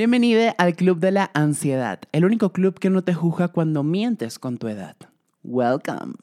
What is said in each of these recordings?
Bienvenida al Club de la Ansiedad, el único club que no te juzga cuando mientes con tu edad. Welcome.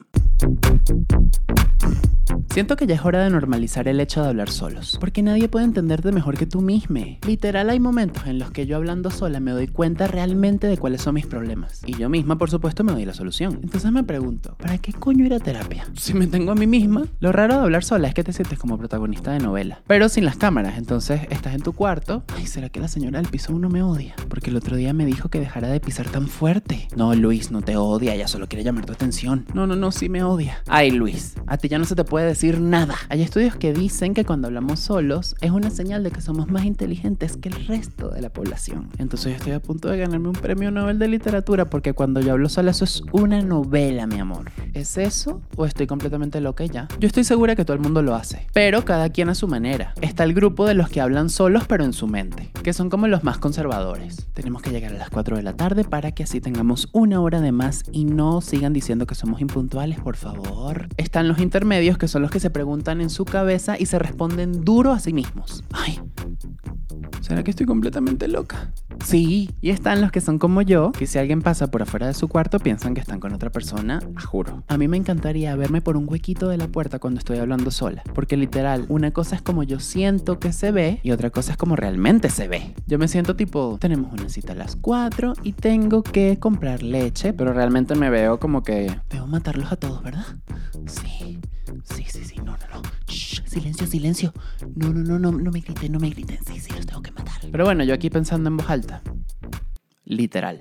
Siento que ya es hora de normalizar el hecho de hablar solos, porque nadie puede entenderte mejor que tú mismo. Literal hay momentos en los que yo hablando sola me doy cuenta realmente de cuáles son mis problemas. Y yo misma, por supuesto, me doy la solución. Entonces me pregunto, ¿para qué coño ir a terapia? Si me tengo a mí misma. Lo raro de hablar sola es que te sientes como protagonista de novela, pero sin las cámaras. Entonces estás en tu cuarto. Ay, ¿será que la señora del piso uno me odia? Porque el otro día me dijo que dejara de pisar tan fuerte. No, Luis, no te odia, ella solo quiere llamar tu atención. No, no, no, sí me odia. Ay, Luis, a ti ya no se te puede decir nada. Hay estudios que dicen que cuando hablamos solos es una señal de que somos más inteligentes que el resto de la población. Entonces yo estoy a punto de ganarme un premio Nobel de literatura porque cuando yo hablo sola eso es una novela, mi amor. ¿Es eso o estoy completamente loca ya? Yo estoy segura que todo el mundo lo hace, pero cada quien a su manera. Está el grupo de los que hablan solos pero en su mente, que son como los más conservadores. Tenemos que llegar a las 4 de la tarde para que así tengamos una hora de más y no sigan diciendo que somos impuntuales, por favor. Están los intermedios que son los que se preguntan en su cabeza y se responden duro a sí mismos. Ay, ¿será que estoy completamente loca? Sí, y están los que son como yo, que si alguien pasa por afuera de su cuarto piensan que están con otra persona, juro. A mí me encantaría verme por un huequito de la puerta cuando estoy hablando sola, porque literal, una cosa es como yo siento que se ve y otra cosa es como realmente se ve. Yo me siento tipo, tenemos una cita a las 4 y tengo que comprar leche, pero realmente me veo como que... Debo matarlos a todos, ¿verdad? Sí. Sí, sí, sí, no, no, no. silencio, silencio. No, no, no, no, no me griten, no me griten. Sí, sí, los tengo que matar. Pero bueno, yo aquí pensando en voz alta. Literal.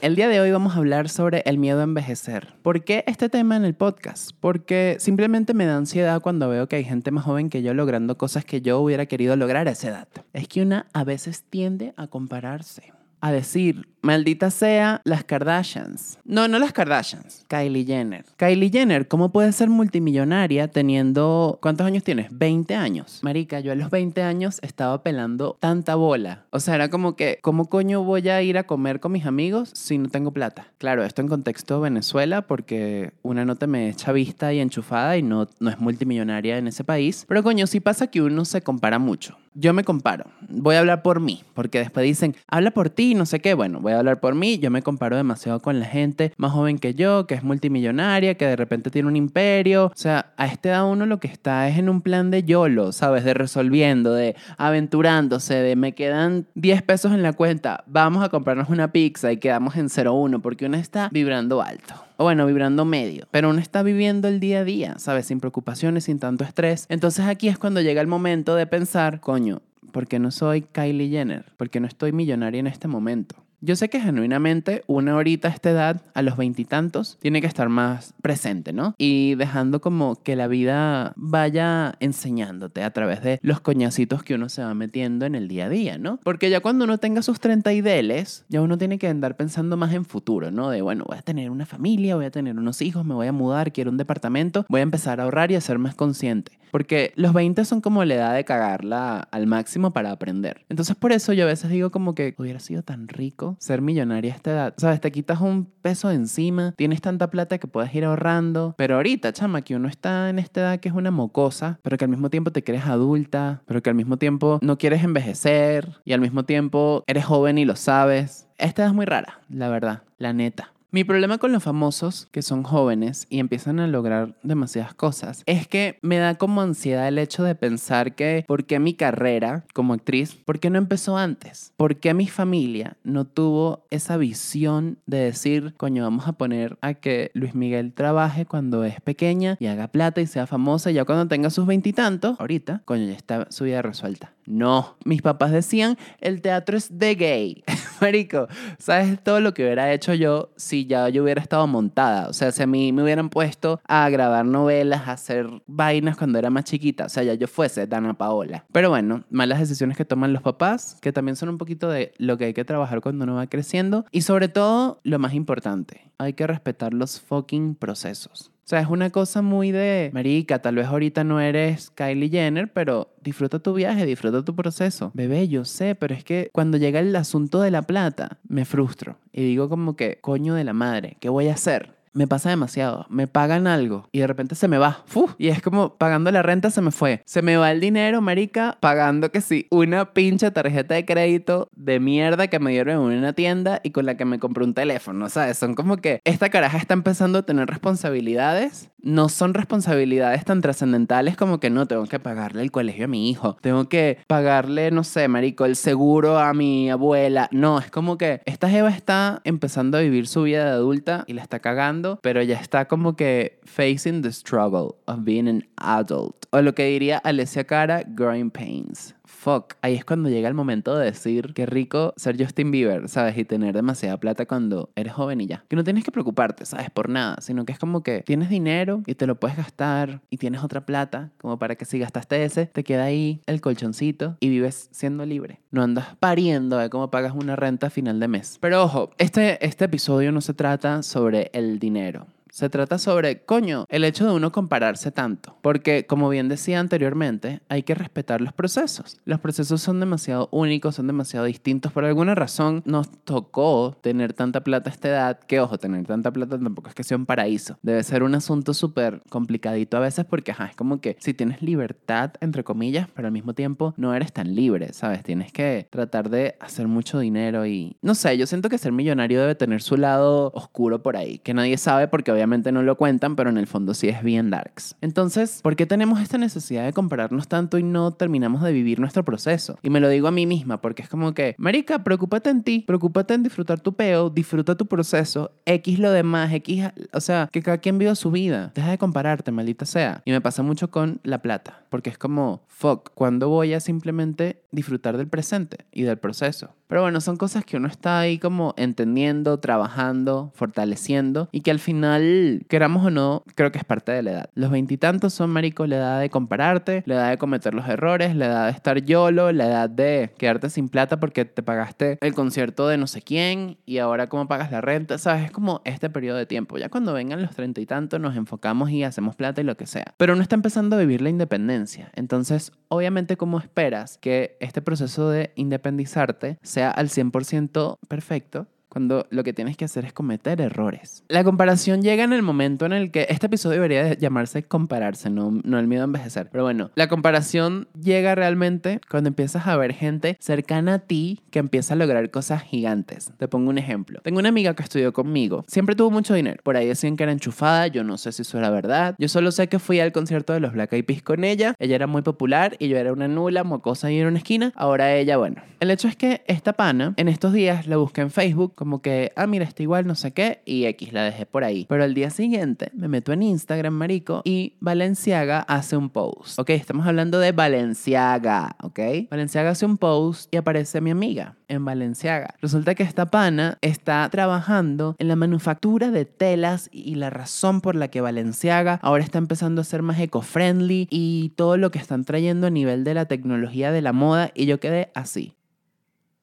El día de hoy vamos a hablar sobre el miedo a envejecer. ¿Por qué este tema en el podcast? Porque simplemente me da ansiedad cuando veo que hay gente más joven que yo logrando cosas que yo hubiera querido lograr a esa edad. Es que una a veces tiende a compararse. A decir, Maldita sea las Kardashians. No, no las Kardashians. Kylie Jenner. Kylie Jenner, ¿cómo puede ser multimillonaria teniendo... ¿Cuántos años tienes? 20 años. Marica, yo a los 20 años estaba pelando tanta bola. O sea, era como que, ¿cómo coño voy a ir a comer con mis amigos si no tengo plata? Claro, esto en contexto Venezuela porque una no te me echa vista y enchufada y no, no es multimillonaria en ese país. Pero coño, sí pasa que uno se compara mucho. Yo me comparo. Voy a hablar por mí, porque después dicen, habla por ti, no sé qué. Bueno, voy a hablar por mí, yo me comparo demasiado con la gente más joven que yo, que es multimillonaria, que de repente tiene un imperio. O sea, a este edad uno lo que está es en un plan de YOLO, ¿sabes? De resolviendo, de aventurándose, de me quedan 10 pesos en la cuenta, vamos a comprarnos una pizza y quedamos en 0-1, porque uno está vibrando alto o bueno, vibrando medio, pero uno está viviendo el día a día, ¿sabes? Sin preocupaciones, sin tanto estrés. Entonces aquí es cuando llega el momento de pensar, coño, ¿por qué no soy Kylie Jenner? ¿Por qué no estoy millonaria en este momento? Yo sé que genuinamente una horita a esta edad, a los veintitantos, tiene que estar más presente, ¿no? Y dejando como que la vida vaya enseñándote a través de los coñacitos que uno se va metiendo en el día a día, ¿no? Porque ya cuando uno tenga sus 30 ideales, ya uno tiene que andar pensando más en futuro, ¿no? De, bueno, voy a tener una familia, voy a tener unos hijos, me voy a mudar, quiero un departamento, voy a empezar a ahorrar y a ser más consciente. Porque los 20 son como la edad de cagarla al máximo para aprender. Entonces por eso yo a veces digo como que hubiera sido tan rico ser millonaria a esta edad. Sabes, te quitas un peso encima, tienes tanta plata que puedes ir ahorrando. Pero ahorita, chama, que uno está en esta edad que es una mocosa, pero que al mismo tiempo te crees adulta, pero que al mismo tiempo no quieres envejecer y al mismo tiempo eres joven y lo sabes. Esta edad es muy rara, la verdad, la neta. Mi problema con los famosos que son jóvenes y empiezan a lograr demasiadas cosas es que me da como ansiedad el hecho de pensar que ¿por qué mi carrera como actriz, por qué no empezó antes? ¿Por qué mi familia no tuvo esa visión de decir, coño, vamos a poner a que Luis Miguel trabaje cuando es pequeña y haga plata y sea famosa y ya cuando tenga sus veintitantos, ahorita, coño, ya está su vida resuelta? No, mis papás decían, el teatro es de gay. Marico, ¿sabes todo lo que hubiera hecho yo si ya yo hubiera estado montada? O sea, si a mí me hubieran puesto a grabar novelas, a hacer vainas cuando era más chiquita. O sea, ya yo fuese Dana Paola. Pero bueno, malas decisiones que toman los papás, que también son un poquito de lo que hay que trabajar cuando uno va creciendo. Y sobre todo, lo más importante, hay que respetar los fucking procesos. O sea, es una cosa muy de, marica, tal vez ahorita no eres Kylie Jenner, pero disfruta tu viaje, disfruta tu proceso. Bebé, yo sé, pero es que cuando llega el asunto de la plata, me frustro y digo como que, coño de la madre, ¿qué voy a hacer? Me pasa demasiado. Me pagan algo y de repente se me va. Y es como pagando la renta se me fue. Se me va el dinero, marica, pagando que sí, una pinche tarjeta de crédito de mierda que me dieron en una tienda y con la que me compré un teléfono, ¿sabes? Son como que esta caraja está empezando a tener responsabilidades. No son responsabilidades tan trascendentales como que no tengo que pagarle el colegio a mi hijo. Tengo que pagarle, no sé, marico, el seguro a mi abuela. No, es como que esta Eva está empezando a vivir su vida de adulta y la está cagando, pero ya está como que facing the struggle of being an adult. O lo que diría Alessia Cara, growing pains fuck. Ahí es cuando llega el momento de decir qué rico ser Justin Bieber, ¿sabes? Y tener demasiada plata cuando eres joven y ya. Que no tienes que preocuparte, ¿sabes? Por nada, sino que es como que tienes dinero y te lo puedes gastar y tienes otra plata, como para que si gastaste ese, te queda ahí el colchoncito y vives siendo libre. No andas pariendo de cómo pagas una renta a final de mes. Pero ojo, este, este episodio no se trata sobre el dinero. Se trata sobre, coño, el hecho de uno compararse tanto. Porque, como bien decía anteriormente, hay que respetar los procesos. Los procesos son demasiado únicos, son demasiado distintos. Por alguna razón nos tocó tener tanta plata a esta edad, que ojo, tener tanta plata tampoco es que sea un paraíso. Debe ser un asunto súper complicadito a veces porque, ajá, es como que si tienes libertad, entre comillas, pero al mismo tiempo no eres tan libre, ¿sabes? Tienes que tratar de hacer mucho dinero y, no sé, yo siento que ser millonario debe tener su lado oscuro por ahí, que nadie sabe porque obviamente no lo cuentan, pero en el fondo sí es bien darks. Entonces, ¿por qué tenemos esta necesidad de compararnos tanto y no terminamos de vivir nuestro proceso? Y me lo digo a mí misma porque es como que, marica, preocúpate en ti, preocúpate en disfrutar tu peo, disfruta tu proceso, X lo demás, X, o sea, que cada quien viva su vida. Deja de compararte, maldita sea. Y me pasa mucho con la plata, porque es como, fuck, ¿cuándo voy a simplemente disfrutar del presente y del proceso? Pero bueno, son cosas que uno está ahí como entendiendo, trabajando, fortaleciendo y que al final, queramos o no, creo que es parte de la edad. Los veintitantos son, marico, la edad de compararte, la edad de cometer los errores, la edad de estar yolo, la edad de quedarte sin plata porque te pagaste el concierto de no sé quién y ahora cómo pagas la renta, ¿sabes? Es como este periodo de tiempo. Ya cuando vengan los treinta y tantos nos enfocamos y hacemos plata y lo que sea. Pero uno está empezando a vivir la independencia. Entonces, obviamente, ¿cómo esperas que este proceso de independizarte sea al 100% perfecto cuando lo que tienes que hacer es cometer errores. La comparación llega en el momento en el que este episodio debería llamarse compararse, no, no el miedo a envejecer. Pero bueno, la comparación llega realmente cuando empiezas a ver gente cercana a ti que empieza a lograr cosas gigantes. Te pongo un ejemplo. Tengo una amiga que estudió conmigo. Siempre tuvo mucho dinero. Por ahí decían que era enchufada. Yo no sé si eso era verdad. Yo solo sé que fui al concierto de los Black Eyed Peas con ella. Ella era muy popular y yo era una nula, mocosa ahí en una esquina. Ahora ella, bueno. El hecho es que esta pana, en estos días la busqué en Facebook como que, ah, mira, está igual, no sé qué, y X la dejé por ahí. Pero al día siguiente me meto en Instagram, marico, y Valenciaga hace un post. Ok, estamos hablando de Valenciaga, ok. Valenciaga hace un post y aparece mi amiga en Valenciaga. Resulta que esta pana está trabajando en la manufactura de telas y la razón por la que Valenciaga ahora está empezando a ser más eco-friendly y todo lo que están trayendo a nivel de la tecnología de la moda y yo quedé así.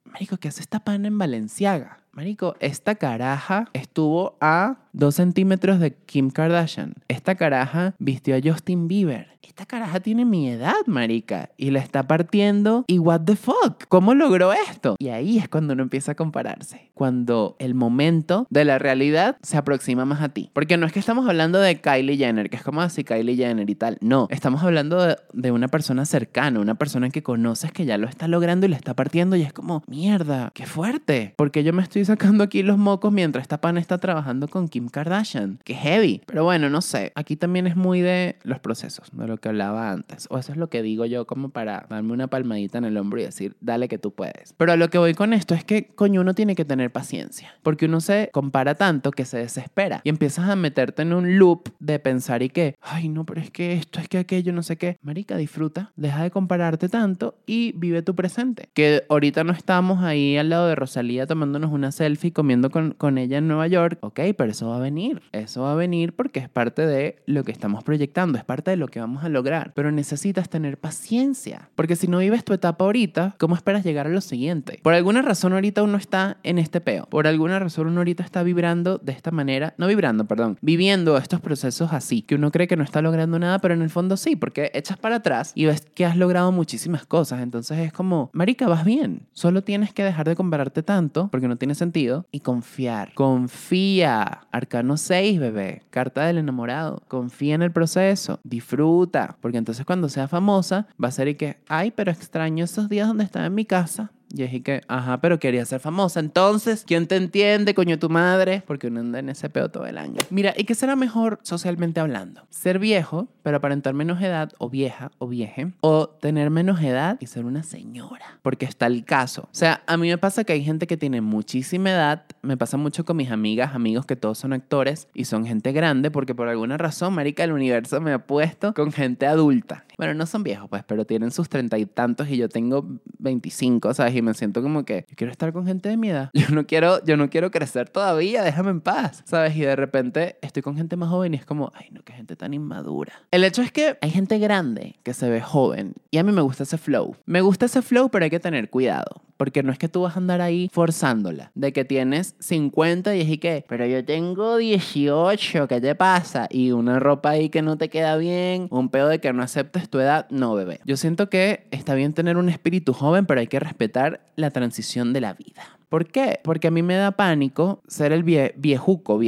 Marico, ¿qué hace esta pana en Valenciaga? Marico, esta caraja estuvo a dos centímetros de Kim Kardashian. Esta caraja vistió a Justin Bieber. Esta caraja tiene mi edad, marica, y la está partiendo. ¿Y what the fuck? ¿Cómo logró esto? Y ahí es cuando uno empieza a compararse. Cuando el momento de la realidad se aproxima más a ti. Porque no es que estamos hablando de Kylie Jenner, que es como así Kylie Jenner y tal. No, estamos hablando de, de una persona cercana, una persona que conoces que ya lo está logrando y le está partiendo y es como, mierda, qué fuerte. Porque yo me estoy sacando aquí los mocos mientras esta pana está trabajando con Kim Kardashian. Qué heavy. Pero bueno, no sé. Aquí también es muy de los procesos, de lo que hablaba antes. O eso es lo que digo yo como para darme una palmadita en el hombro y decir, dale que tú puedes. Pero a lo que voy con esto es que, coño, uno tiene que tener paciencia. Porque uno se compara tanto que se desespera. Y empiezas a meterte en un loop de pensar y que, ay, no, pero es que esto, es que aquello, no sé qué. Marica, disfruta. Deja de compararte tanto y vive tu presente. Que ahorita no estamos ahí al lado de Rosalía tomándonos una selfie comiendo con, con ella en Nueva York. Ok, pero eso va a venir. Eso va a venir porque es parte de lo que estamos proyectando. Es parte de lo que vamos a lograr. Pero necesitas tener paciencia. Porque si no vives tu etapa ahorita, ¿cómo esperas llegar a lo siguiente? Por alguna razón ahorita uno está en este peo. Por alguna razón uno ahorita está vibrando de esta manera. No vibrando, perdón. Viviendo estos procesos así. Que uno cree que no está logrando nada, pero en el fondo sí. Porque echas para atrás y ves que has logrado muchísimas cosas. Entonces es como, marica, vas bien. Solo tienes que dejar de compararte tanto, porque no tiene sentido, y confiar. Confía, Arcano 6, bebé. Carta del enamorado. Confía en el proceso. Disfruta. Porque entonces cuando sea famosa, va a ser y que, ay, pero extraño esos días donde estaba en mi casa. Y es que, ajá, pero quería ser famosa. Entonces, ¿quién te entiende, coño, tu madre? Porque uno anda en ese peo todo el año. Mira, ¿y qué será mejor socialmente hablando? Ser viejo, pero aparentar menos edad, o vieja, o vieje. O tener menos edad y ser una señora. Porque está el caso. O sea, a mí me pasa que hay gente que tiene muchísima edad. Me pasa mucho con mis amigas, amigos que todos son actores y son gente grande, porque por alguna razón, marica, el universo me ha puesto con gente adulta. Bueno, no son viejos, pues, pero tienen sus treinta y tantos y yo tengo 25, ¿sabes? Y me siento como que yo quiero estar con gente de mi edad. Yo no quiero, yo no quiero crecer todavía, déjame en paz, ¿sabes? Y de repente estoy con gente más joven y es como, ay, no, qué gente tan inmadura. El hecho es que hay gente grande que se ve joven y a mí me gusta ese flow. Me gusta ese flow, pero hay que tener cuidado. Porque no es que tú vas a andar ahí forzándola. De que tienes 50 y es y que, pero yo tengo 18, ¿qué te pasa? Y una ropa ahí que no te queda bien, un pedo de que no aceptes tu edad. No, bebé. Yo siento que está bien tener un espíritu joven, pero hay que respetar la transición de la vida. ¿Por qué? Porque a mí me da pánico ser el vie, viejuco,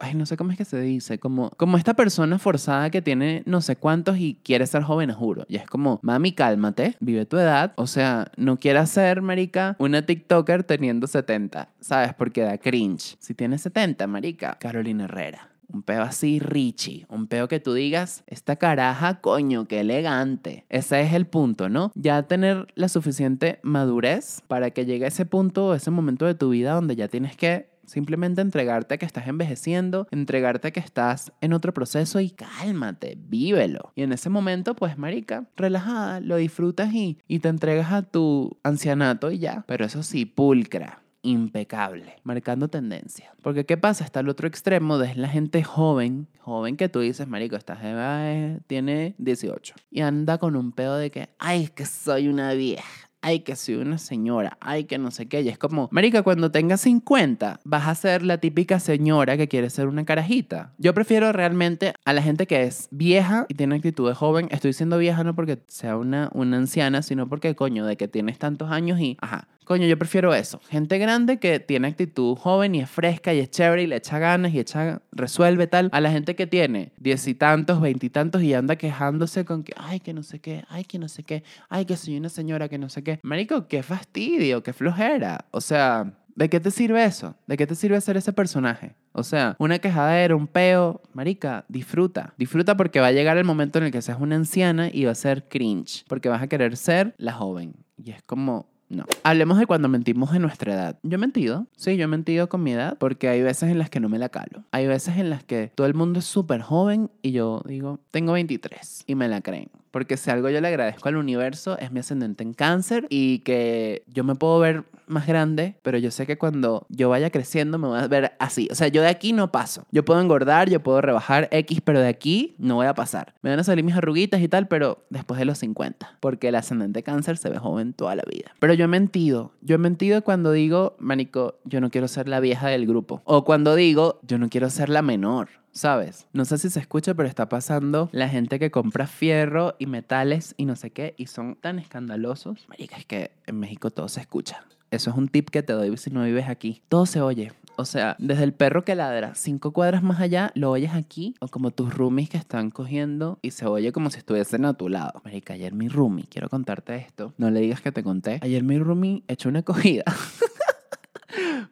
ay, no sé cómo es que se dice, como, como esta persona forzada que tiene no sé cuántos y quiere ser joven, juro. Y es como, mami, cálmate, vive tu edad. O sea, no quieras ser, marica, una TikToker teniendo 70, ¿sabes? Porque da cringe. Si tienes 70, marica, Carolina Herrera. Un peo así, Richie. Un peo que tú digas, esta caraja, coño, qué elegante. Ese es el punto, ¿no? Ya tener la suficiente madurez para que llegue ese punto, ese momento de tu vida donde ya tienes que Simplemente entregarte a que estás envejeciendo, entregarte a que estás en otro proceso y cálmate, vívelo. Y en ese momento, pues, marica, relajada, lo disfrutas y, y te entregas a tu ancianato y ya. Pero eso sí, pulcra impecable, marcando tendencia. Porque ¿qué pasa? Está el otro extremo de la gente joven, joven que tú dices, marico, esta jeva tiene 18 y anda con un pedo de que, ay, que soy una vieja ay, que soy una señora, ay, que no sé qué. Y es como, marica, cuando tengas 50, vas a ser la típica señora que quiere ser una carajita. Yo prefiero realmente a la gente que es vieja y tiene actitud de joven. Estoy siendo vieja no porque sea una, una anciana, sino porque, coño, de que tienes tantos años y, ajá, Coño, yo prefiero eso. Gente grande que tiene actitud joven y es fresca y es chévere y le echa ganas y echa, resuelve tal. A la gente que tiene diez y tantos, veintitantos y, anda quejándose con que, ay, que no sé qué, ay, que no sé qué, ay, que soy una señora que no sé qué. Marico, qué fastidio, qué flojera. O sea, ¿de qué te sirve eso? ¿De qué te sirve ser ese personaje? O sea, una quejadera, un peo, marica, disfruta. Disfruta porque va a llegar el momento en el que seas una anciana y va a ser cringe. Porque vas a querer ser la joven. Y es como, no. Hablemos de cuando mentimos en nuestra edad. Yo he mentido, sí, yo he mentido con mi edad porque hay veces en las que no me la calo. Hay veces en las que todo el mundo es súper joven y yo digo, tengo 23 y me la creen. Porque si algo yo le agradezco al universo es mi ascendente en cáncer y que yo me puedo ver más grande, pero yo sé que cuando yo vaya creciendo me voy a ver así. O sea, yo de aquí no paso. Yo puedo engordar, yo puedo rebajar X, pero de aquí no voy a pasar. Me van a salir mis arruguitas y tal, pero después de los 50. Porque el ascendente cáncer se ve joven toda la vida. Pero yo he mentido. Yo he mentido cuando digo, manico, yo no quiero ser la vieja del grupo. O cuando digo, yo no quiero ser la menor. ¿Sabes? No sé si se escucha, pero está pasando la gente que compra fierro y metales y no sé qué y son tan escandalosos. Marica, es que en México todo se escucha. Eso es un tip que te doy si no vives aquí. Todo se oye. O sea, desde el perro que ladra cinco cuadras más allá, lo oyes aquí, o como tus roomies que están cogiendo y se oye como si estuviesen a tu lado. Marica, ayer mi roomie, quiero contarte esto. No le digas que te conté. Ayer mi roomie echó una cogida.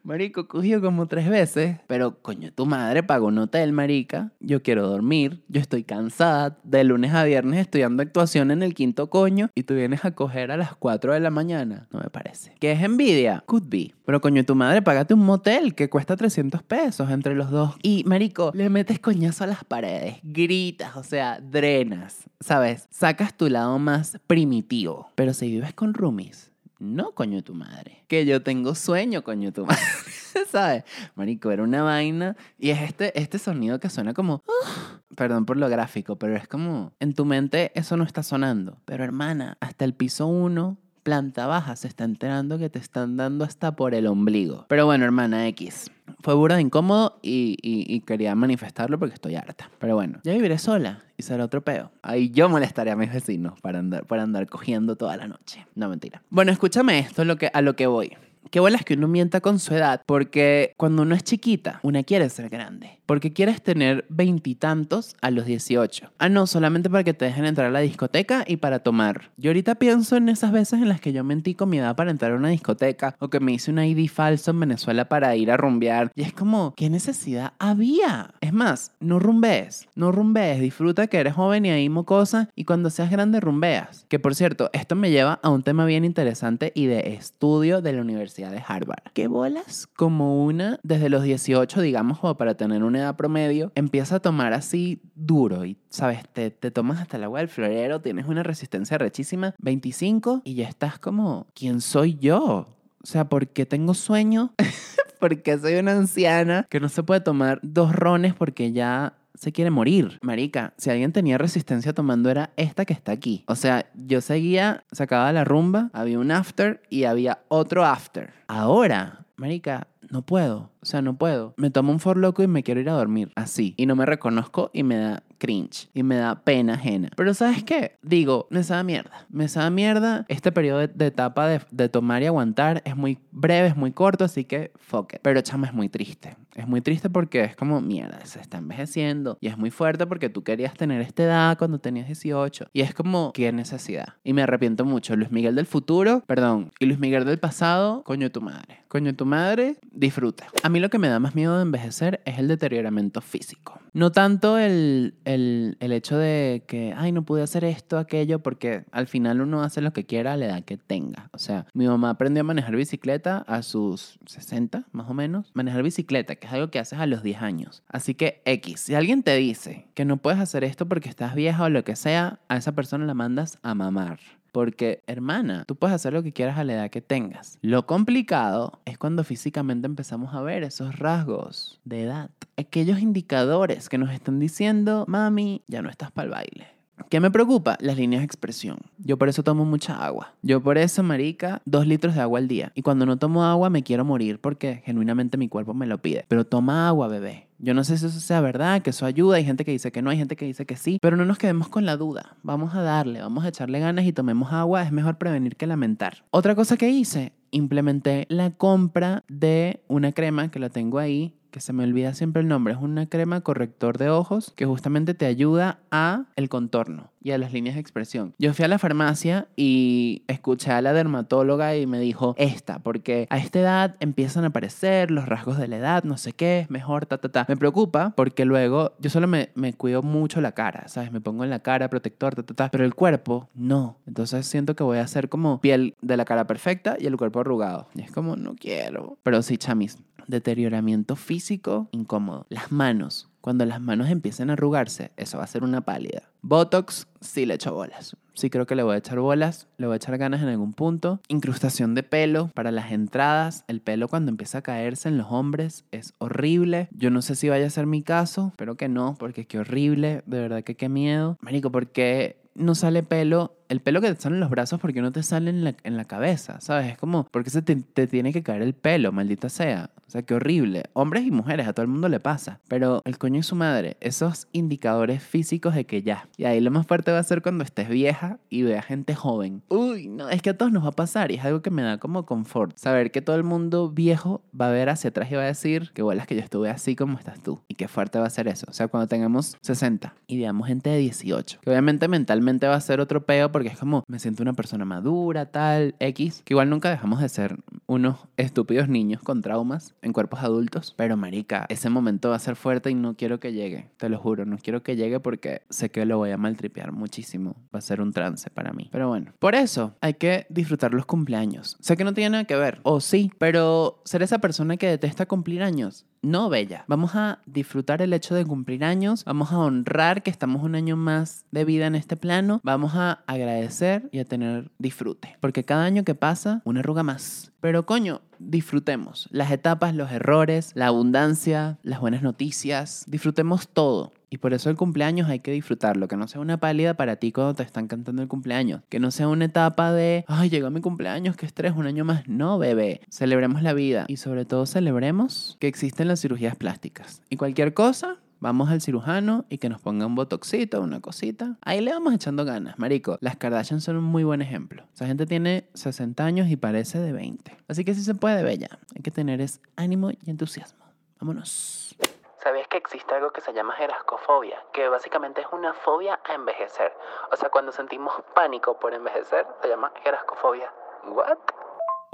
Marico, cogió como tres veces, pero coño, tu madre pagó un hotel, marica. Yo quiero dormir, yo estoy cansada. De lunes a viernes estudiando actuación en el quinto coño y tú vienes a coger a las 4 de la mañana. No me parece. ¿Qué es envidia? Could be. Pero coño, tu madre, pagate un motel que cuesta 300 pesos entre los dos. Y, marico, le metes coñazo a las paredes, gritas, o sea, drenas, ¿sabes? Sacas tu lado más primitivo. Pero si vives con roomies, no, coño, tu madre. Que yo tengo sueño, coño, tu madre. ¿Sabes? Marico, era una vaina. Y es este, este sonido que suena como. perdón por lo gráfico, pero es como. En tu mente eso no está sonando. Pero hermana, hasta el piso uno planta baja se está enterando que te están dando hasta por el ombligo. Pero bueno, hermana X. Fue burda incómodo y, quería manifestarlo porque estoy harta. Pero bueno, ya viviré sola y será otro peo. Ahí yo molestaré a mis vecinos para andar, para andar cogiendo toda la noche. No, mentira. Bueno, escúchame esto lo que, a lo que voy. Qué bolas que uno mienta con su edad, porque cuando uno es chiquita, una quiere ser grande. Porque quieres tener veintitantos a los 18. Ah, no, solamente para que te dejen entrar a la discoteca y para tomar. Yo ahorita pienso en esas veces en las que yo mentí con mi edad para entrar a una discoteca o que me hice un ID falso en Venezuela para ir a rumbear. Y es como, ¿qué necesidad había? Es más, no rumbees, no rumbees, disfruta que eres joven y ahí mocosa y cuando seas grande rumbeas. Que por cierto, esto me lleva a un tema bien interesante y de estudio de la De Harvard. ¿Qué bolas? Como una desde los 18, digamos, o para tener una edad promedio, empieza a tomar así duro y, ¿sabes? Te, te tomas hasta el agua del florero, tienes una resistencia rechísima, 25 y ya estás como, ¿quién soy yo? O sea, ¿por qué tengo sueño? porque soy una anciana que no se puede tomar dos rones porque ya se quiere morir. Marica, si alguien tenía resistencia tomando era esta que está aquí. O sea, yo seguía, sacaba la rumba, había un after y había otro after. Ahora, Marica, no puedo. O sea, no puedo. Me tomo un for loco y me quiero ir a dormir. Así. Y no me reconozco y me da cringe. Y me da pena ajena. Pero ¿sabes qué? Digo, me sabe mierda. Me sabe mierda. Este periodo de, etapa de, de, tomar y aguantar es muy breve, es muy corto, así que fuck it. Pero chama, es muy triste. Es muy triste porque es como, mierda, se está envejeciendo. Y es muy fuerte porque tú querías tener esta edad cuando tenías 18. Y es como, qué necesidad. Y me arrepiento mucho. Luis Miguel del futuro, perdón. Y Luis Miguel del pasado, coño tu madre. Coño tu madre, disfruta. A mí lo que me da más miedo de envejecer es el deterioramiento físico. No tanto el, el, el, hecho de que, ay, no pude hacer esto, aquello, porque al final uno hace lo que quiera a la edad que tenga. O sea, mi mamá aprendió a manejar bicicleta a sus 60, más o menos. Manejar bicicleta, que es algo que haces a los 10 años. Así que X, si alguien te dice que no puedes hacer esto porque estás vieja o lo que sea, a esa persona la mandas a mamar. Porque, hermana, tú puedes hacer lo que quieras a la edad que tengas. Lo complicado es cuando físicamente empezamos a ver esos rasgos de edad. Aquellos indicadores que nos están diciendo, mami, ya no estás para el baile. ¿Qué me preocupa? Las líneas de expresión. Yo por eso tomo mucha agua. Yo por eso, marica, dos litros de agua al día. Y cuando no tomo agua me quiero morir porque genuinamente mi cuerpo me lo pide. Pero toma agua, bebé. Yo no sé si eso sea verdad, que eso ayuda. Hay gente que dice que no, hay gente que dice que sí. Pero no nos quedemos con la duda. Vamos a darle, vamos a echarle ganas y tomemos agua. Es mejor prevenir que lamentar. Otra cosa que hice, implementé la compra de una crema que la tengo ahí que se me olvida siempre el nombre, es una crema corrector de ojos que justamente te ayuda a el contorno y a las líneas de expresión. Yo fui a la farmacia y escuché a la dermatóloga y me dijo, esta, porque a esta edad empiezan a aparecer los rasgos de la edad, no sé qué, mejor, ta, ta, ta. Me preocupa porque luego yo solo me, me cuido mucho la cara, ¿sabes? Me pongo en la cara protector, ta, ta, ta, pero el cuerpo no. Entonces siento que voy a hacer como piel de la cara perfecta y el cuerpo arrugado. Y es como, no quiero. Pero sí, chamis, deterioramiento físico incómodo. Las manos. Cuando las manos empiecen a arrugarse, eso va a ser una pálida. Botox, sí le echo bolas. Sí creo que le voy a echar bolas, le voy a echar ganas en algún punto. Incrustación de pelo para las entradas. El pelo cuando empieza a caerse en los hombres es horrible. Yo no sé si vaya a ser mi caso, pero que no, porque qué horrible, de verdad que qué miedo. Marico, porque no sale pelo, el pelo que te sale en los brazos porque no te sale en la, en la cabeza, ¿sabes? Es como, porque se te, te, tiene que caer el pelo, maldita sea. O sea, qué horrible. Hombres y mujeres, a todo el mundo le pasa. Pero el coño y su madre, esos indicadores físicos de que ya. Y ahí lo más fuerte va a ser cuando estés vieja y veas gente joven. Uy, no, es que a todos nos va a pasar y es algo que me da como confort. Saber que todo el mundo viejo va a ver hacia atrás y va a decir que vuelas que yo estuve así como estás tú. Y qué fuerte va a ser eso. O sea, cuando tengamos 60 y veamos gente de 18. Que obviamente mentalmente va a ser otro peo porque es como, me siento una persona madura, tal, X. Que igual nunca dejamos de ser unos estúpidos niños con traumas en cuerpos adultos. Pero marica, ese momento va a ser fuerte y no quiero que llegue. Te lo juro, no quiero que llegue porque sé que lo voy a maltripear muchísimo. Va a ser un trance para mí. Pero bueno, por eso hay que disfrutar los cumpleaños. Sé que no tiene nada que ver, o sí, pero ser esa persona que detesta cumplir años no bella. Vamos a disfrutar el hecho de cumplir años, vamos a honrar que estamos un año más de vida en este plano, vamos a agradecer y a tener disfrute, porque cada año que pasa, una arruga más. Pero coño, disfrutemos las etapas, los errores, la abundancia, las buenas noticias, disfrutemos todo. Y por eso el cumpleaños hay que disfrutarlo, que no sea una pálida para ti cuando te están cantando el cumpleaños, que no sea una etapa de, ay, llegó mi cumpleaños, qué estrés, un año más. No, bebé, celebremos la vida y sobre todo celebremos que existen las cirugías plásticas. Y cualquier cosa, vamos al cirujano y que nos ponga un botoxito, una cosita. Ahí le vamos echando ganas, marico. Las Kardashian son un muy buen ejemplo. Esa gente tiene 60 años y parece de 20. Así que sí se puede, bella. Hay que tener es ánimo y entusiasmo. Vámonos. ¿Sabías que existe algo que se llama gerascofobia? Que básicamente es una fobia a envejecer. O sea, cuando sentimos pánico por envejecer, se llama gerascofobia. ¿What?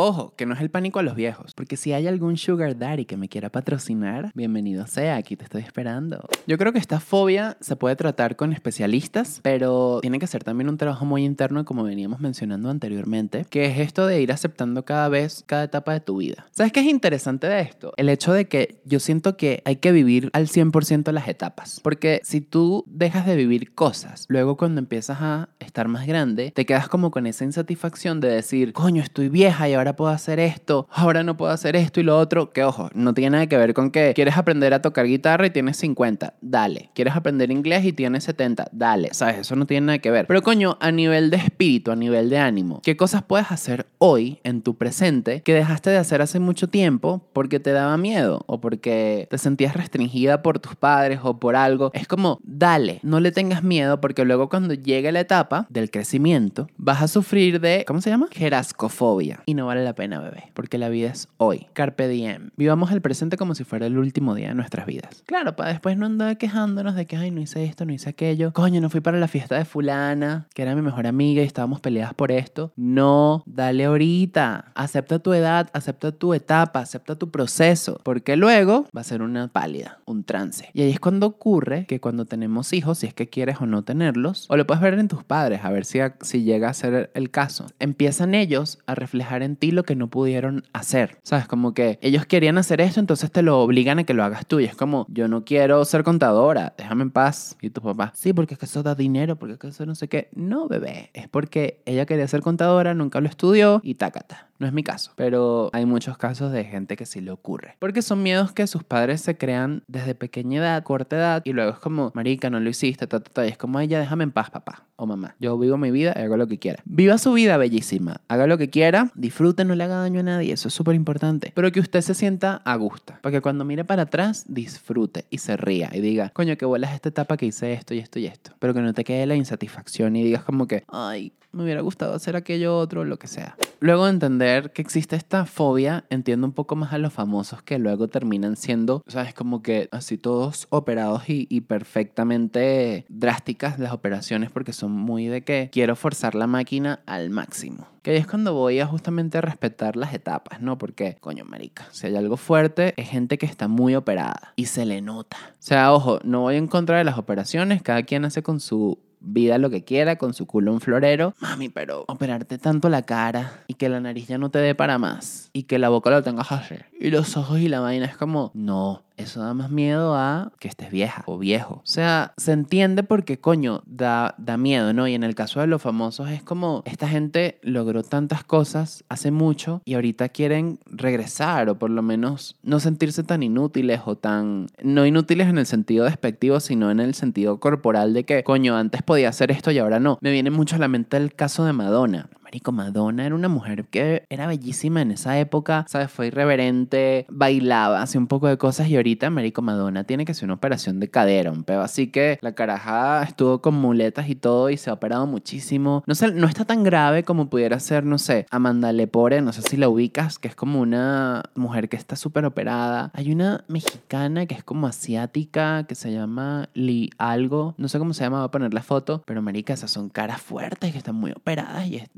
Ojo, que no es el pánico a los viejos, porque si hay algún sugar daddy que me quiera patrocinar, bienvenido sea, aquí te estoy esperando. Yo creo que esta fobia se puede tratar con especialistas, pero tiene que ser también un trabajo muy interno, como veníamos mencionando anteriormente, que es esto de ir aceptando cada vez cada etapa de tu vida. ¿Sabes qué es interesante de esto? El hecho de que yo siento que hay que vivir al 100% las etapas, porque si tú dejas de vivir cosas, luego cuando empiezas a estar más grande, te quedas como con esa insatisfacción de decir, coño, estoy vieja y ahora puedo hacer esto, ahora no puedo hacer esto y lo otro, que ojo, no tiene nada que ver con que quieres aprender a tocar guitarra y tienes 50, dale. Quieres aprender inglés y tienes 70, dale. ¿Sabes? Eso no tiene nada que ver. Pero coño, a nivel de espíritu, a nivel de ánimo, ¿qué cosas puedes hacer hoy en tu presente que dejaste de hacer hace mucho tiempo porque te daba miedo o porque te sentías restringida por tus padres o por algo? Es como, dale, no le tengas miedo porque luego cuando llegue la etapa del crecimiento, vas a sufrir de, ¿cómo se llama? Gerascofobia. Y no vale la pena, bebé, porque la vida es hoy. Carpe diem. Vivamos el presente como si fuera el último día de nuestras vidas. Claro, para después no andar quejándonos de que, ay, no hice esto, no hice aquello. Coño, no fui para la fiesta de fulana, que era mi mejor amiga y estábamos peleadas por esto. No, dale ahorita. Acepta tu edad, acepta tu etapa, acepta tu proceso, porque luego va a ser una pálida, un trance. Y ahí es cuando ocurre que cuando tenemos hijos, si es que quieres o no tenerlos, o lo puedes ver en tus padres, a ver si, si llega a ser el caso, empiezan ellos a reflejar en lo que no pudieron hacer. ¿Sabes? Como que ellos querían hacer esto, entonces te lo obligan a que lo hagas tú. Y es como, yo no quiero ser contadora, déjame en paz. Y tu papá, sí, porque es que eso da dinero, porque es que eso no sé qué. No, bebé, es porque ella quería ser contadora, nunca lo estudió y tácata. No es mi caso, pero hay muchos casos de gente que sí le ocurre. Porque son miedos que sus padres se crean desde pequeña edad, corta edad, y luego es como, marica, no lo hiciste, ta, ta, ta. Y es como, ella, déjame en paz, papá o mamá. Yo vivo mi vida y hago lo que quiera. Viva su vida bellísima, haga lo que quiera, disfrute, no le haga daño a nadie, eso es súper importante. Pero que usted se sienta a gusto, para que cuando mire para atrás, disfrute y se ría y diga, coño, bola es esta etapa que hice esto y esto y esto. Pero que no te quede la insatisfacción y digas como que, ay, me hubiera gustado hacer aquello otro, lo que sea. Luego de entender que existe esta fobia, entiendo un poco más a los famosos que luego terminan siendo, ¿sabes? Como que así todos operados y, y perfectamente drásticas las operaciones porque son muy de que quiero forzar la máquina al máximo. Que ahí es cuando voy a justamente respetar las etapas, ¿no? Porque, coño, marica, si hay algo fuerte, es gente que está muy operada y se le nota. O sea, ojo, no voy en contra de las operaciones, cada quien hace con su vida lo que quiera, con su culo un florero. Mami, pero operarte tanto la cara y que la nariz ya no te dé para más y que la boca lo tengas así y los ojos y la vaina es como, no, eso da más miedo a que estés vieja o viejo. O sea, se entiende porque, coño, da, da miedo, ¿no? Y en el caso de los famosos es como, esta gente logró tantas cosas hace mucho y ahorita quieren regresar o por lo menos no sentirse tan inútiles o tan, no inútiles en el sentido despectivo, sino en el sentido corporal de que, coño, antes podía hacer esto y ahora no. Me viene mucho a la mente el caso de Madonna. Marico, Madonna era una mujer que era bellísima en esa época, ¿sabes? Fue irreverente, bailaba, hacía un poco de cosas y ahorita, Marico, Madonna tiene que ser una operación de cadera, un pedo. Así que la caraja estuvo con muletas y todo y se ha operado muchísimo. No sé, no está tan grave como pudiera ser, no sé, Amanda Lepore, no sé si la ubicas, que es como una mujer que está súper operada. Hay una mexicana que es como asiática, que se llama Lee algo, no sé cómo se llama, voy a poner la foto, pero Marica, esas son caras fuertes que están muy operadas y es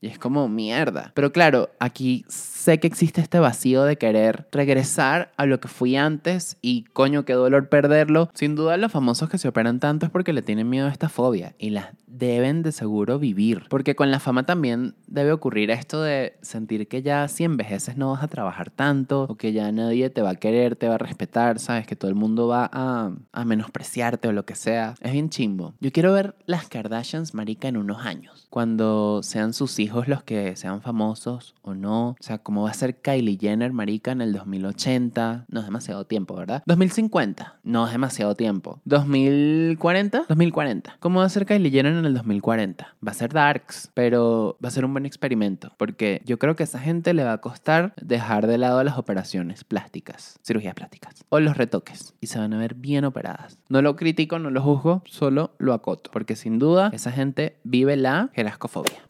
y es como mierda. Pero claro, aquí sé que existe este vacío de querer regresar a lo que fui antes y coño, qué dolor perderlo. Sin duda los famosos que se operan tanto es porque le tienen miedo a esta fobia y las deben de seguro vivir. Porque con la fama también debe ocurrir esto de sentir que ya si envejeces no vas a trabajar tanto o que ya nadie te va a querer, te va a respetar, sabes que todo el mundo va a, a menospreciarte o lo que sea. Es bien chimbo. Yo quiero ver las Kardashians, marica, en unos años. Cuando sean sus hijos los que sean famosos o no. O sea, cómo va a ser Kylie Jenner, marica, en el 2080. No es demasiado tiempo, ¿verdad? 2050. No es demasiado tiempo. 2040. 2040. ¿Cómo va a ser Kylie Jenner en el 2040? Va a ser Darks, pero va a ser un buen experimento. Porque yo creo que a esa gente le va a costar dejar de lado las operaciones plásticas, cirugías plásticas o los retoques. Y se van a ver bien operadas. No lo critico, no lo juzgo, solo lo acoto. Porque sin duda, esa gente vive la gerascofobia.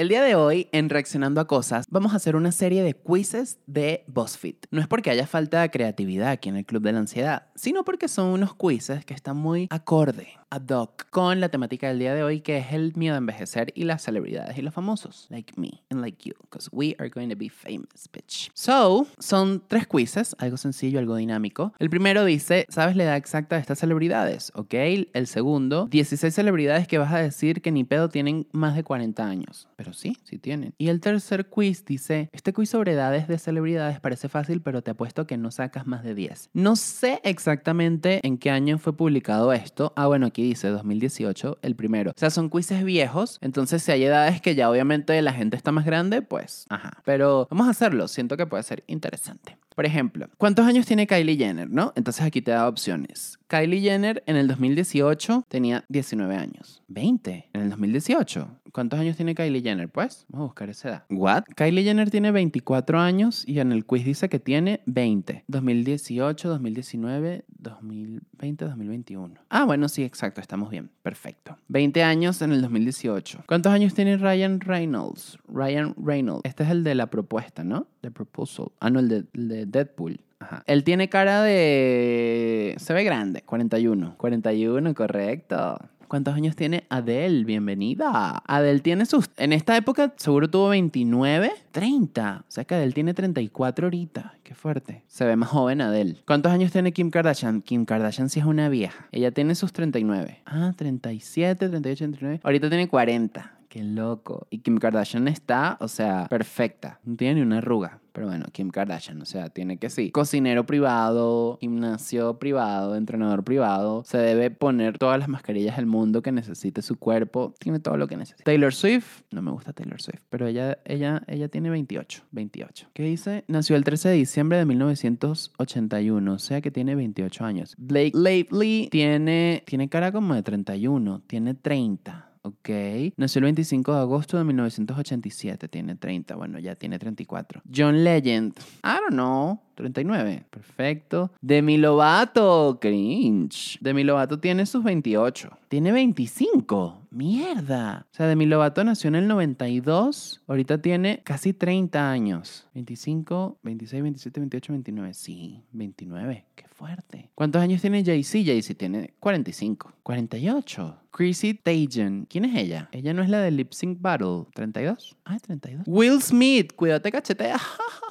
El día de hoy, en Reaccionando a Cosas, vamos a hacer una serie de quizzes de BuzzFeed. No es porque haya falta de creatividad aquí en el Club de la Ansiedad, sino porque son unos quizzes que están muy acorde ad hoc con la temática del día de hoy, que es el miedo a envejecer y las celebridades y los famosos, like me and like you, because we are going to be famous, bitch. So, son tres quizzes, algo sencillo, algo dinámico. El primero dice, ¿sabes la edad exacta de estas celebridades? Ok. El segundo, 16 celebridades que vas a decir que ni pedo tienen más de 40 años. Sí, sí tienen. Y el tercer quiz dice, este quiz sobre edades de celebridades parece fácil, pero te apuesto que no sacas más de 10. No sé exactamente en qué año fue publicado esto. Ah, bueno, aquí dice 2018, el primero. O sea, son quizzes viejos, entonces si hay edades que ya obviamente la gente está más grande, pues, ajá. Pero vamos a hacerlo, siento que puede ser interesante. Por ejemplo, ¿cuántos años tiene Kylie Jenner, no? Entonces aquí te da opciones. Kylie Jenner en el 2018 tenía 19 años. 20 en el 2018. ¿Cuántos años tiene Kylie Jenner? Pues vamos a buscar esa edad. ¿What? Kylie Jenner tiene 24 años y en el quiz dice que tiene 20. 2018, 2019, 2020, 2021. Ah, bueno, sí, exacto, estamos bien. Perfecto. 20 años en el 2018. ¿Cuántos años tiene Ryan Reynolds? Ryan Reynolds. Este es el de la propuesta, ¿no? The proposal. Ah, no, el de, el de Deadpool. Ajá. Él tiene cara de... Se ve grande. 41. 41, correcto. ¿Cuántos años tiene Adele? Bienvenida. Adele tiene sus... En esta época seguro tuvo 29, 30. O sea que Adele tiene 34 ahorita. Qué fuerte. Se ve más joven Adele. ¿Cuántos años tiene Kim Kardashian? Kim Kardashian sí es una vieja. Ella tiene sus 39. Ah, 37, 38, 39. Ahorita tiene 40. Qué loco. Y Kim Kardashian está, o sea, perfecta. No tiene ni una arruga. Pero bueno, Kim Kardashian, o sea, tiene que sí. Cocinero privado, gimnasio privado, entrenador privado. Se debe poner todas las mascarillas del mundo que necesite su cuerpo. Tiene todo lo que necesita. Taylor Swift, no me gusta Taylor Swift, pero ella, ella, ella tiene 28. 28. ¿Qué dice? Nació el 13 de diciembre de 1981, o sea que tiene 28 años. Blake Lively tiene, tiene cara como de 31, tiene 30. Ok. Nació el 25 de agosto de 1987. Tiene 30. Bueno, ya tiene 34. John Legend. I don't know. 39. Perfecto. Demi Lovato. Cringe. Demi Lovato tiene sus 28. Tiene 25. Mierda. O sea, Demi Lovato nació en el 92. Ahorita tiene casi 30 años. 25, 26, 27, 28, 29. Sí, 29. Qué fuerte. ¿Cuántos años tiene Jay-Z? Jay-Z tiene 45. 48. Chrissy Teigen. ¿Quién es ella? Ella no es la de Lip Sync Battle. ¿32? Ah, 32. Will Smith. Cuídate, cachetea.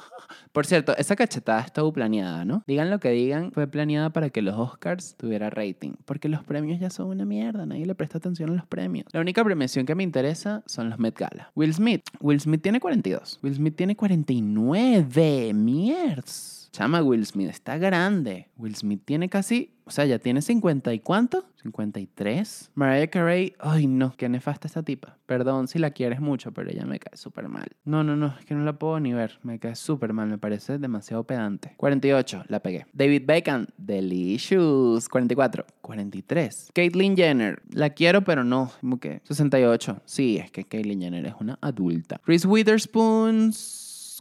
Por cierto, esa cachetada estuvo planeada, ¿no? Digan lo que digan, fue planeada para que los Oscars tuviera rating. Porque los premios ya son una mierda, nadie le presta atención a los premios. La única premiación que me interesa son los Met Gala. Will Smith. Will Smith tiene 42. Will Smith tiene 49. Mierdas. Chama, Will Smith está grande. Will Smith tiene casi, o sea, ya tiene 50 y cuánto? 53. Mariah Carey, ay no, qué nefasta esta tipa. Perdón si la quieres mucho, pero ella me cae súper mal. No, no, no, es que no la puedo ni ver. Me cae súper mal, me parece demasiado pedante. 48, la pegué. David Beckham, delicious. 44, 43. Caitlyn Jenner, la quiero, pero no. Como que 68. Sí, es que Caitlyn Jenner es una adulta. Reese Witherspoon.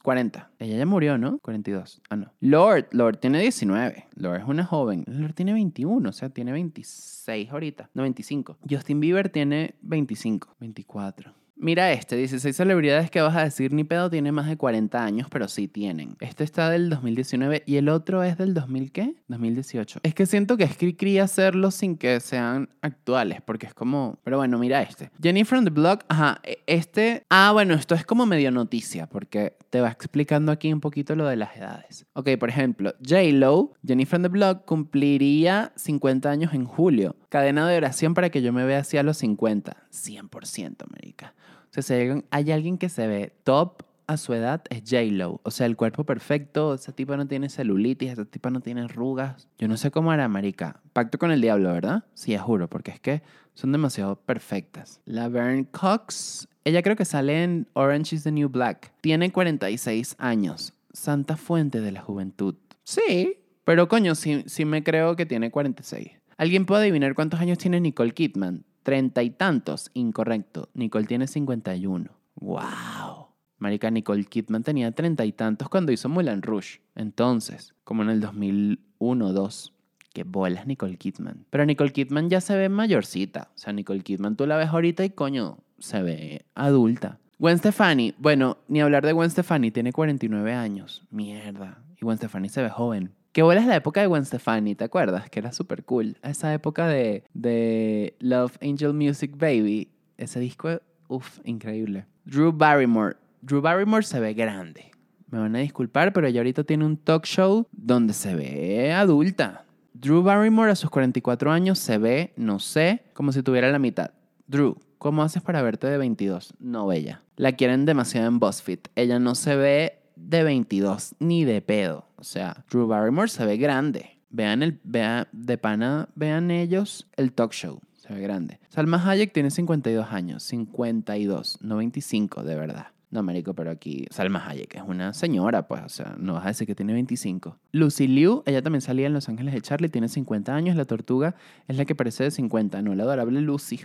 40. Ella ya murió, ¿no? 42. Ah, no. Lord, Lord tiene 19. Lord es una joven. Lord tiene 21, o sea, tiene 26 ahorita. No, 25. Justin Bieber tiene 25. 24. Mira este, 16 celebridades que vas a decir ni pedo tiene más de 40 años, pero sí tienen. Este está del 2019 y el otro es del 2000 qué? 2018. Es que siento que es hacerlo sin que sean actuales, porque es como, pero bueno, mira este. Jenny from the Block, ajá, e, este, ah, bueno, esto es como medio noticia, porque te va explicando aquí un poquito lo de las edades. Ok, por ejemplo, J-Lo, Jenny from the Block cumpliría 50 años en julio. Cadena de oración para que yo me vea así a los 50. 100%, América. O sea, si hay alguien que se ve top a su edad es J-Lo. O sea, el cuerpo perfecto, ese tipo no tiene celulitis, ese tipo no tiene arrugas. Yo no sé cómo era, marica. Pacto con el diablo, ¿verdad? Sí, juro, porque es que son demasiado perfectas. La Verne Cox, ella creo que sale en Orange is the New Black. Tiene 46 años. Santa fuente de la juventud. Sí, pero coño, sí, sí me creo que tiene 46. ¿Alguien puede adivinar cuántos años tiene Nicole Kidman? Treinta y tantos. Incorrecto. Nicole tiene 51. ¡Wow! Marica, Nicole Kidman tenía treinta y tantos cuando hizo Mulan Rouge. Entonces, como en el 2001 o 2. Qué bolas Nicole Kidman. Pero Nicole Kidman ya se ve mayorcita. O sea, Nicole Kidman tú la ves ahorita y coño, se ve adulta. Gwen Stefani, bueno, ni hablar de Gwen Stefani, tiene 49 años. Mierda. Y Gwen Stefani se ve joven. Qué bola es la época de Gwen Stefani, ¿te acuerdas? Que era súper cool. Esa época de, de Love Angel Music Baby. Ese disco, uff, increíble. Drew Barrymore. Drew Barrymore se ve grande. Me van a disculpar, pero ella ahorita tiene un talk show donde se ve adulta. Drew Barrymore a sus 44 años se ve, no sé, como si tuviera la mitad. Drew, ¿cómo haces para verte de 22? No, bella. La quieren demasiado en BuzzFeed. Ella no se ve de 22, ni de pedo. O sea, Drew Barrymore se ve grande. Vean el, vean, de pana, vean ellos el talk show. Se ve grande. Salma Hayek tiene 52 años. 52, no 25, de verdad. No, marico, pero aquí Salma Hayek es una señora, pues, o sea, no vas a decir que tiene 25. Lucy Liu, ella también salía en Los Ángeles de Charlie, tiene 50 años. La tortuga es la que parece de 50, no la adorable Lucy.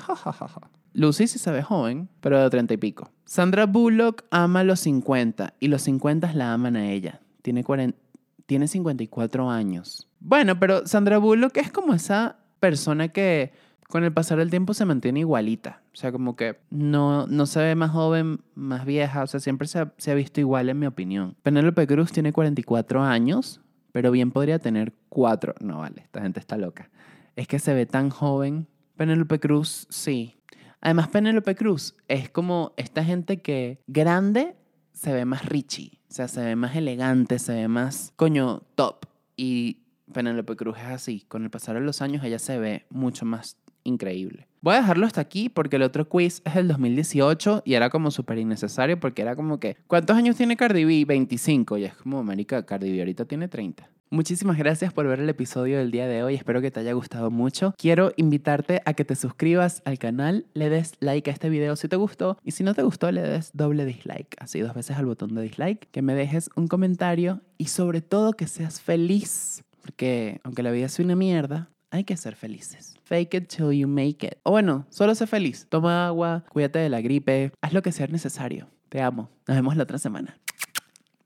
Lucy sí se ve joven, pero de 30 y pico. Sandra Bullock ama los 50 y los 50 la aman a ella. Tiene, 40, tiene 54 años. Bueno, pero Sandra Bullock es como esa persona que con el pasar del tiempo se mantiene igualita. O sea, como que no, no se ve más joven, más vieja. O sea, siempre se ha, se ha visto igual en mi opinión. Penélope Cruz tiene 44 años, pero bien podría tener 4. No, vale, esta gente está loca. Es que se ve tan joven. Penélope Cruz, sí. Además, Penélope Cruz es como esta gente que grande se ve más richy. O sea, se ve más elegante, se ve más, coño, top. Y Penélope Cruz es así. Con el pasar de los años ella se ve mucho más increíble. Voy a dejarlo hasta aquí porque el otro quiz es el 2018 y era como súper innecesario porque era como que, ¿cuántos años tiene Cardi B? 25. Y es como, marica, Cardi B ahorita tiene 30. Muchísimas gracias por ver el episodio del día de hoy. Espero que te haya gustado mucho. Quiero invitarte a que te suscribas al canal, le des like a este video si te gustó y si no te gustó le des doble dislike, así dos veces al botón de dislike, que me dejes un comentario y sobre todo que seas feliz, porque aunque la vida es una mierda, hay que ser felices. Fake it till you make it. O bueno, solo sé feliz. Toma agua, cuídate de la gripe, haz lo que sea necesario. Te amo. Nos vemos la otra semana.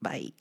Bye.